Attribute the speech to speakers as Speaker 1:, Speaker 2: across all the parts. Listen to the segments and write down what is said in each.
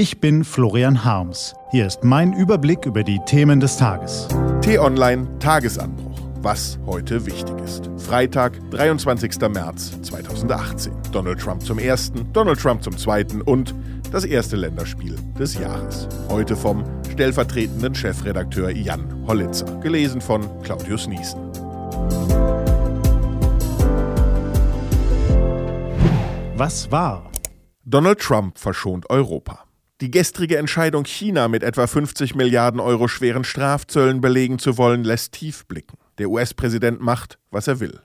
Speaker 1: Ich bin Florian Harms. Hier ist mein Überblick über die Themen des Tages.
Speaker 2: T-Online Tagesanbruch. Was heute wichtig ist. Freitag, 23. März 2018. Donald Trump zum ersten, Donald Trump zum zweiten und das erste Länderspiel des Jahres. Heute vom stellvertretenden Chefredakteur Jan Hollitzer. Gelesen von Claudius Niesen.
Speaker 1: Was war?
Speaker 2: Donald Trump verschont Europa. Die gestrige Entscheidung, China mit etwa 50 Milliarden Euro schweren Strafzöllen belegen zu wollen, lässt tief blicken. Der US-Präsident macht, was er will.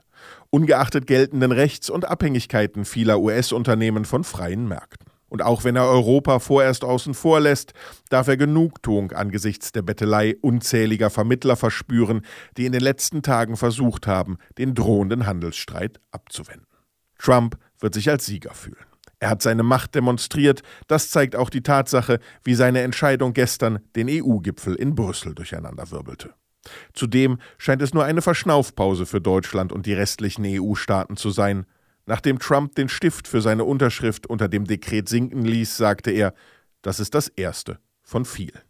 Speaker 2: Ungeachtet geltenden Rechts und Abhängigkeiten vieler US-Unternehmen von freien Märkten. Und auch wenn er Europa vorerst außen vor lässt, darf er Genugtuung angesichts der Bettelei unzähliger Vermittler verspüren, die in den letzten Tagen versucht haben, den drohenden Handelsstreit abzuwenden. Trump wird sich als Sieger fühlen. Er hat seine Macht demonstriert, das zeigt auch die Tatsache, wie seine Entscheidung gestern den EU-Gipfel in Brüssel durcheinanderwirbelte. Zudem scheint es nur eine Verschnaufpause für Deutschland und die restlichen EU-Staaten zu sein. Nachdem Trump den Stift für seine Unterschrift unter dem Dekret sinken ließ, sagte er, das ist das erste von vielen.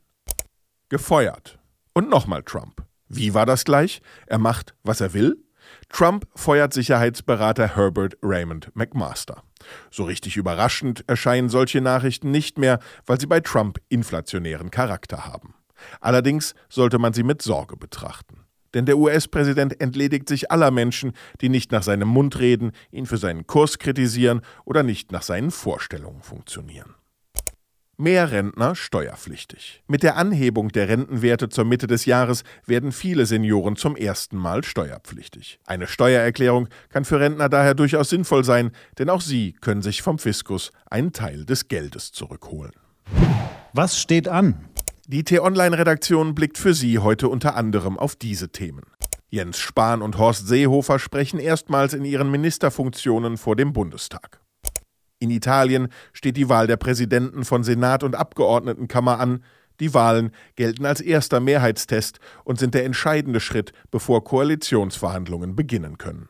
Speaker 2: Gefeuert. Und nochmal Trump. Wie war das gleich? Er macht, was er will? Trump feuert Sicherheitsberater Herbert Raymond McMaster. So richtig überraschend erscheinen solche Nachrichten nicht mehr, weil sie bei Trump inflationären Charakter haben. Allerdings sollte man sie mit Sorge betrachten. Denn der US-Präsident entledigt sich aller Menschen, die nicht nach seinem Mund reden, ihn für seinen Kurs kritisieren oder nicht nach seinen Vorstellungen funktionieren. Mehr Rentner steuerpflichtig. Mit der Anhebung der Rentenwerte zur Mitte des Jahres werden viele Senioren zum ersten Mal steuerpflichtig. Eine Steuererklärung kann für Rentner daher durchaus sinnvoll sein, denn auch sie können sich vom Fiskus einen Teil des Geldes zurückholen.
Speaker 1: Was steht an?
Speaker 2: Die T-Online-Redaktion blickt für Sie heute unter anderem auf diese Themen. Jens Spahn und Horst Seehofer sprechen erstmals in ihren Ministerfunktionen vor dem Bundestag. In Italien steht die Wahl der Präsidenten von Senat und Abgeordnetenkammer an. Die Wahlen gelten als erster Mehrheitstest und sind der entscheidende Schritt, bevor Koalitionsverhandlungen beginnen können.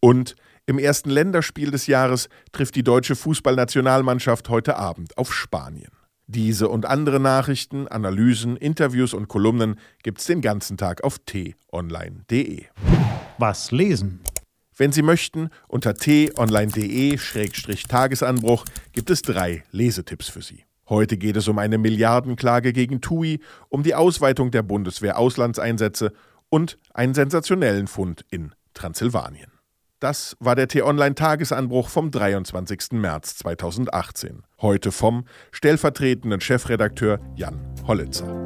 Speaker 2: Und im ersten Länderspiel des Jahres trifft die deutsche Fußballnationalmannschaft heute Abend auf Spanien. Diese und andere Nachrichten, Analysen, Interviews und Kolumnen gibt's den ganzen Tag auf t-online.de.
Speaker 1: Was lesen?
Speaker 2: Wenn Sie möchten, unter t-online.de-tagesanbruch gibt es drei Lesetipps für Sie. Heute geht es um eine Milliardenklage gegen TUI, um die Ausweitung der Bundeswehr-Auslandseinsätze und einen sensationellen Fund in Transsilvanien. Das war der T-Online-Tagesanbruch vom 23. März 2018. Heute vom stellvertretenden Chefredakteur Jan Hollitzer.